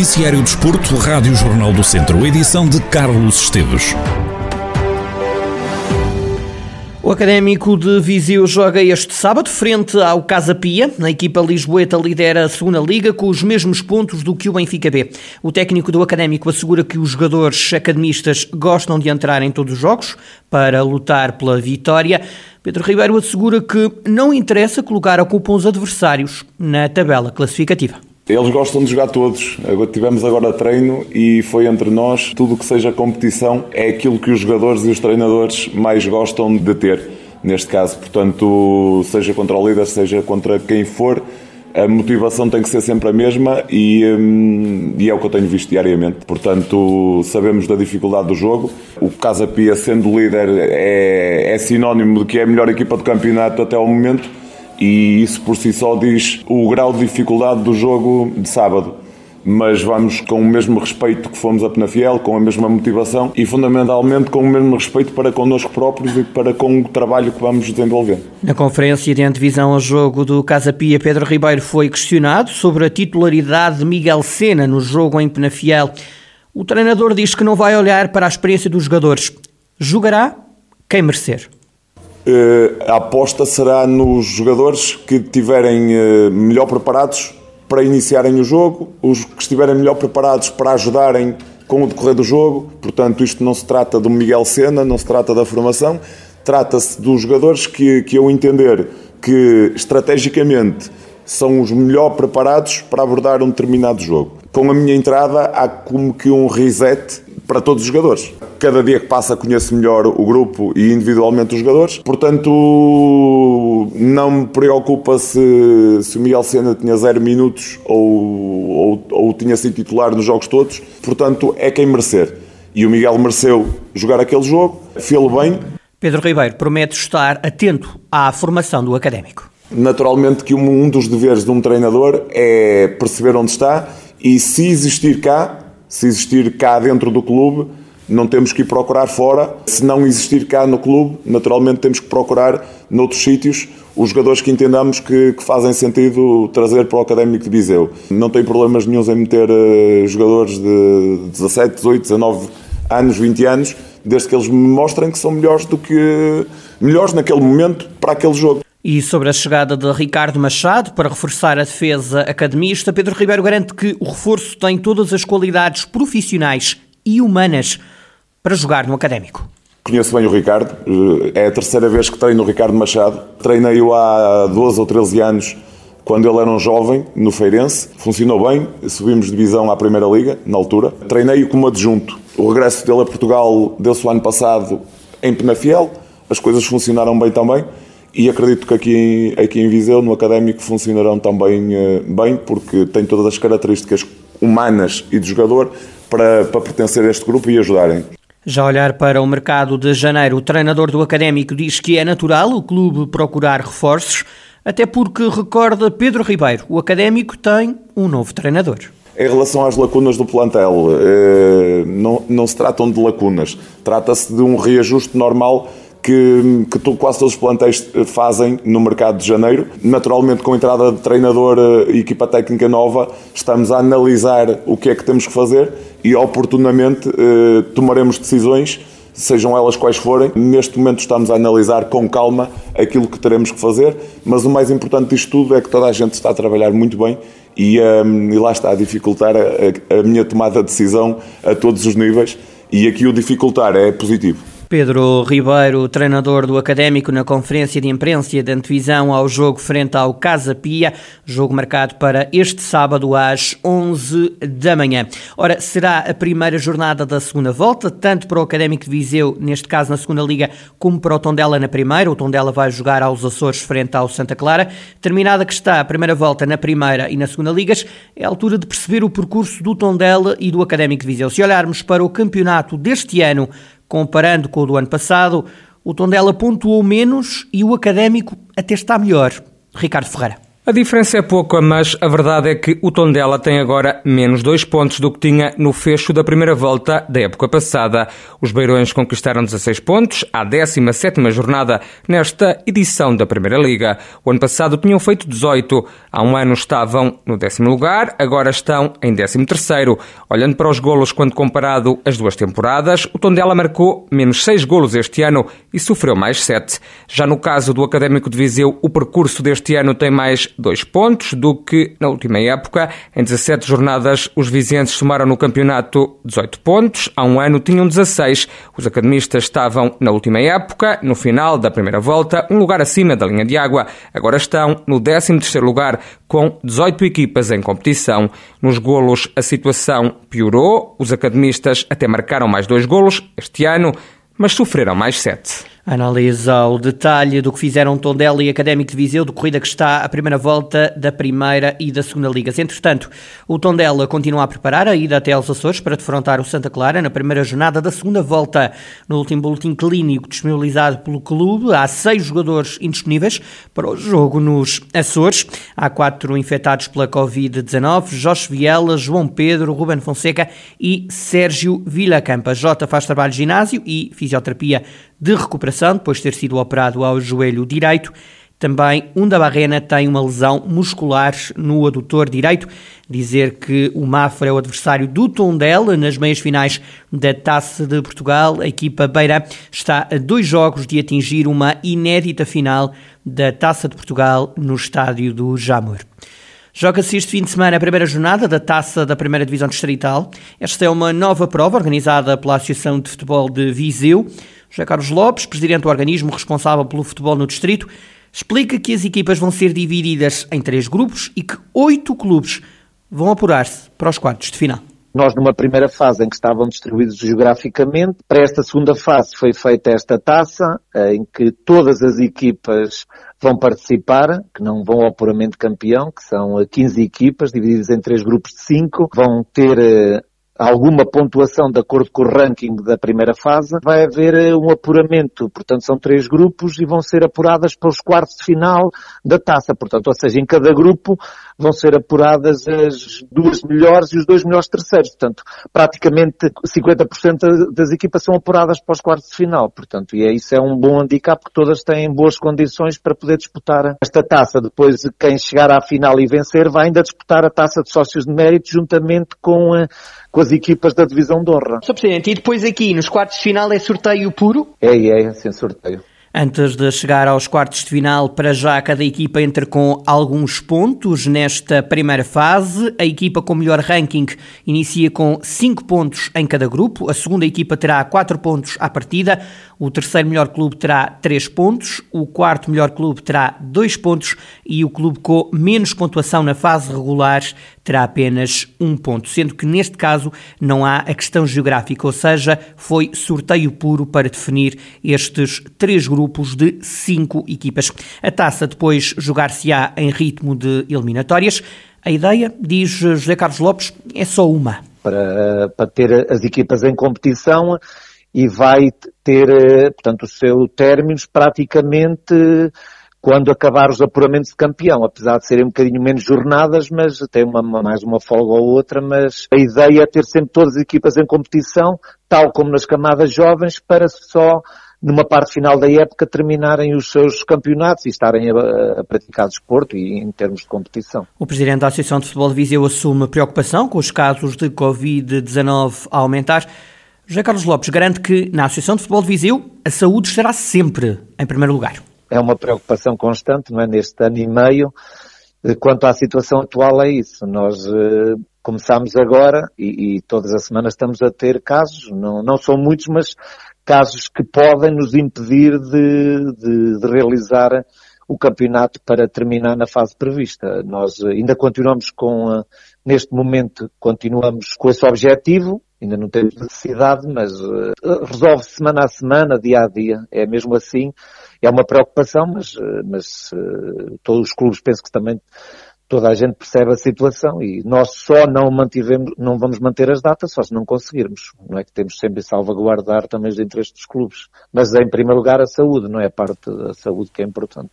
Noticiário Desporto, Rádio Jornal do Centro, edição de Carlos Esteves. O Académico de Viseu joga este sábado frente ao Casa Pia. A equipa lisboeta lidera a segunda liga com os mesmos pontos do que o Benfica B. O técnico do Académico assegura que os jogadores academistas gostam de entrar em todos os jogos para lutar pela vitória. Pedro Ribeiro assegura que não interessa colocar a culpa os adversários na tabela classificativa. Eles gostam de jogar todos. Tivemos agora treino e foi entre nós. Tudo que seja competição é aquilo que os jogadores e os treinadores mais gostam de ter. Neste caso, portanto, seja contra o líder, seja contra quem for, a motivação tem que ser sempre a mesma e, hum, e, é o que eu tenho visto diariamente. Portanto, sabemos da dificuldade do jogo. O Casa Pia, sendo líder, é, é sinónimo de que é a melhor equipa do campeonato até ao momento e isso por si só diz o grau de dificuldade do jogo de sábado. Mas vamos com o mesmo respeito que fomos a Penafiel, com a mesma motivação e fundamentalmente com o mesmo respeito para connosco próprios e para com o trabalho que vamos desenvolver. Na conferência de antevisão ao jogo do Casa Pia, Pedro Ribeiro foi questionado sobre a titularidade de Miguel Sena no jogo em Penafiel. O treinador diz que não vai olhar para a experiência dos jogadores. Jogará quem merecer. Eh, a aposta será nos jogadores que estiverem eh, melhor preparados para iniciarem o jogo, os que estiverem melhor preparados para ajudarem com o decorrer do jogo. Portanto, isto não se trata do Miguel Sena, não se trata da formação, trata-se dos jogadores que, que eu entender que estrategicamente são os melhor preparados para abordar um determinado jogo. Com a minha entrada, há como que um reset para todos os jogadores. Cada dia que passa conheço melhor o grupo e individualmente os jogadores, portanto não me preocupa se, se o Miguel Sena tinha zero minutos ou, ou, ou tinha sido titular nos jogos todos, portanto é quem merecer. E o Miguel mereceu jogar aquele jogo, fê-lo bem. Pedro Ribeiro promete estar atento à formação do académico. Naturalmente que um dos deveres de um treinador é perceber onde está e se existir cá, se existir cá dentro do clube, não temos que ir procurar fora. Se não existir cá no clube, naturalmente temos que procurar noutros sítios os jogadores que entendamos que, que, fazem sentido trazer para o Académico de Viseu. Não tem problemas nenhums em meter uh, jogadores de 17, 18, 19 anos, 20 anos, desde que eles me mostrem que são melhores do que melhores naquele momento para aquele jogo. E sobre a chegada de Ricardo Machado para reforçar a defesa academista, Pedro Ribeiro garante que o reforço tem todas as qualidades profissionais e humanas para jogar no académico. Conheço bem o Ricardo, é a terceira vez que treino o Ricardo Machado. Treinei-o há 12 ou 13 anos, quando ele era um jovem, no Feirense. Funcionou bem, subimos divisão à Primeira Liga, na altura. Treinei-o como adjunto. O regresso dele a Portugal deu-se o ano passado em Penafiel. As coisas funcionaram bem também e acredito que aqui, aqui em Viseu, no Académico, funcionarão também uh, bem, porque tem todas as características humanas e de jogador para, para pertencer a este grupo e ajudarem. Já olhar para o mercado de janeiro, o treinador do Académico diz que é natural o clube procurar reforços, até porque, recorda Pedro Ribeiro, o Académico tem um novo treinador. Em relação às lacunas do plantel, eh, não, não se tratam de lacunas, trata-se de um reajuste normal que, que quase todos os plantéis fazem no mercado de janeiro. Naturalmente, com a entrada de treinador e equipa técnica nova, estamos a analisar o que é que temos que fazer e oportunamente eh, tomaremos decisões, sejam elas quais forem. Neste momento estamos a analisar com calma aquilo que teremos que fazer, mas o mais importante disto tudo é que toda a gente está a trabalhar muito bem e, um, ehm, e lá está a dificultar a, a minha tomada de decisão a todos os níveis. E aqui o dificultar é positivo. Pedro Ribeiro, treinador do Académico, na conferência de imprensa de antevisão ao jogo frente ao Casa Pia, jogo marcado para este sábado às 11 da manhã. Ora, será a primeira jornada da segunda volta, tanto para o Académico de Viseu, neste caso na segunda liga, como para o Tondela na primeira. O Tondela vai jogar aos Açores frente ao Santa Clara. Terminada que está a primeira volta na primeira e na segunda ligas, é a altura de perceber o percurso do Tondela e do Académico de Viseu. Se olharmos para o campeonato deste ano, Comparando com o do ano passado, o Tondela pontuou menos e o Académico até está melhor. Ricardo Ferreira. A diferença é pouca, mas a verdade é que o Tondela tem agora menos dois pontos do que tinha no fecho da primeira volta da época passada. Os Beirões conquistaram 16 pontos à 17ª jornada nesta edição da Primeira Liga. O ano passado tinham feito 18. Há um ano estavam no décimo lugar, agora estão em 13 terceiro. Olhando para os golos quando comparado as duas temporadas, o Tondela marcou menos 6 golos este ano e sofreu mais 7. Já no caso do Académico de Viseu, o percurso deste ano tem mais dois pontos do que na última época. Em 17 jornadas, os vizinhos somaram no campeonato 18 pontos. Há um ano tinham 16. Os academistas estavam na última época, no final da primeira volta, um lugar acima da linha de água. Agora estão no 13º lugar, com 18 equipas em competição. Nos golos, a situação piorou. Os academistas até marcaram mais dois golos este ano, mas sofreram mais sete. Analisa o detalhe do que fizeram Tondela e Académico de Viseu, de corrida que está a primeira volta da primeira e da segunda ligas. Entretanto, o Tondela continua a preparar a ida até aos Açores para defrontar o Santa Clara na primeira jornada da segunda volta. No último boletim clínico disponibilizado pelo clube, há seis jogadores indisponíveis para o jogo nos Açores. Há quatro infectados pela Covid-19, Jorge Viela, João Pedro, Ruben Fonseca e Sérgio Villacampa. Jota faz trabalho de ginásio e fisioterapia de recuperação depois de ter sido operado ao joelho direito. Também um da Barrena tem uma lesão muscular no adutor direito. Dizer que o Mafra é o adversário do Tondela nas meias finais da Taça de Portugal. A equipa Beira está a dois jogos de atingir uma inédita final da Taça de Portugal no estádio do Jamor. Joga-se este fim de semana a primeira jornada da Taça da Primeira Divisão Distrital. Esta é uma nova prova organizada pela Associação de Futebol de Viseu. José Carlos Lopes, presidente do organismo responsável pelo futebol no distrito, explica que as equipas vão ser divididas em três grupos e que oito clubes vão apurar-se para os quartos de final. Nós, numa primeira fase em que estavam distribuídos geograficamente, para esta segunda fase foi feita esta taça, em que todas as equipas vão participar, que não vão ao apuramento campeão, que são 15 equipas divididas em três grupos de cinco, vão ter eh, alguma pontuação de acordo com o ranking da primeira fase, vai haver eh, um apuramento. Portanto, são três grupos e vão ser apuradas para os quartos de final da taça. Portanto, ou seja, em cada grupo vão ser apuradas as duas melhores e os dois melhores terceiros. Portanto, praticamente 50% das equipas são apuradas para os quartos de final. Portanto, e é, isso é um bom handicap porque todas têm boas condições para poder disputar esta taça. Depois, quem chegar à final e vencer vai ainda disputar a taça de sócios de mérito juntamente com, eh, com as equipas da divisão de honra. Sr. Presidente, e depois aqui nos quartos de final é sorteio puro? É, é, sem sorteio. Antes de chegar aos quartos de final, para já cada equipa entra com alguns pontos nesta primeira fase. A equipa com melhor ranking inicia com 5 pontos em cada grupo. A segunda equipa terá 4 pontos à partida. O terceiro melhor clube terá 3 pontos. O quarto melhor clube terá 2 pontos. E o clube com menos pontuação na fase regular terá apenas 1 um ponto. Sendo que neste caso não há a questão geográfica, ou seja, foi sorteio puro para definir estes três grupos de cinco equipas. A taça depois jogar-se-á em ritmo de eliminatórias. A ideia, diz José Carlos Lopes, é só uma. Para, para ter as equipas em competição e vai ter, portanto, o seu término praticamente quando acabar os apuramentos de campeão, apesar de serem um bocadinho menos jornadas, mas tem uma, mais uma folga ou outra, mas a ideia é ter sempre todas as equipas em competição, tal como nas camadas jovens, para só numa parte final da época, terminarem os seus campeonatos e estarem a, a praticar desporto e em termos de competição. O Presidente da Associação de Futebol de Viseu assume preocupação com os casos de Covid-19 a aumentar. José Carlos Lopes garante que na Associação de Futebol de Viseu a saúde estará sempre em primeiro lugar. É uma preocupação constante, não é? Neste ano e meio. Quanto à situação atual é isso. Nós uh, começámos agora e, e, todas as semanas estamos a ter casos, não, não são muitos, mas casos que podem nos impedir de, de, de realizar o campeonato para terminar na fase prevista. Nós ainda continuamos com, neste momento, continuamos com esse objetivo, ainda não temos necessidade, mas uh, resolve semana a semana, dia a dia. É mesmo assim. É uma preocupação, mas, uh, mas uh, todos os clubes penso que também toda a gente percebe a situação e nós só não mantivemos, não vamos manter as datas só se não conseguirmos. Não é que temos sempre salvaguardar também os interesses dos clubes. Mas em primeiro lugar a saúde, não é a parte da saúde que é importante.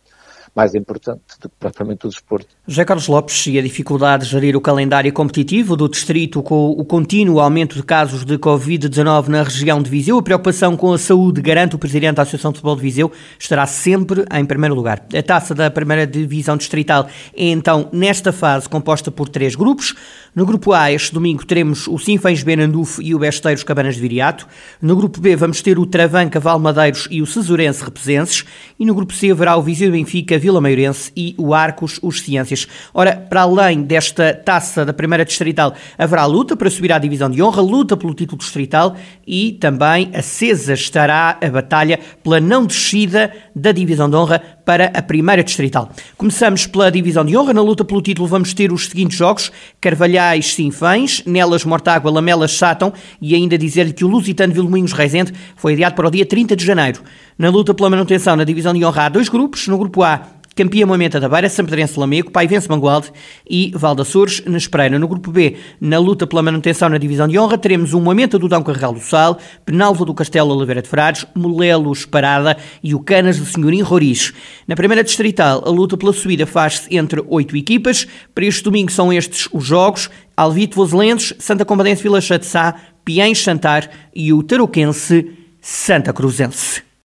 Mais importante do que propriamente o desporto. José Carlos Lopes e a dificuldade de gerir o calendário competitivo do distrito com o contínuo aumento de casos de Covid-19 na região de Viseu, a preocupação com a saúde, garante o Presidente da Associação de Futebol de Viseu, estará sempre em primeiro lugar. A taça da primeira divisão distrital é então, nesta fase, composta por três grupos. No grupo A, este domingo, teremos o Sinfãs Benanduf e o Besteiros Cabanas de Viriato. No grupo B, vamos ter o Travanca Valmadeiros e o Cesurense Repesenses. E no grupo C, haverá o Viseu Benfica Vila Maiorense e o Arcos, os Ciências. Ora, para além desta taça da primeira distrital, haverá luta para subir à divisão de honra, luta pelo título distrital e também acesa estará a batalha pela não descida da divisão de honra para a primeira distrital. Começamos pela divisão de honra. Na luta pelo título vamos ter os seguintes jogos: Carvalhais Sinfãs, Nelas Mortágua, Lamelas Sátão e ainda dizer-lhe que o Lusitano Vilmoinhos Rezende foi adiado para o dia 30 de janeiro. Na luta pela manutenção na divisão de honra há dois grupos. No grupo A, Campia Moimenta da Beira, Sampedrense Lamego, Paivense Mangualde e Valdaçores na Espreira. No grupo B, na luta pela manutenção na divisão de honra, teremos um Moimenta do Dão Carregal do Sal, Penalva do Castelo Oliveira de Frades, Molelos Parada e o Canas do Senhorim Roriz. Na primeira distrital, a luta pela subida faz-se entre oito equipas. Para este domingo são estes os jogos. Alvito Voselenses, Santa Combadense Vila Chatzá, Piens Santar e o Tarouquense Santa Cruzense.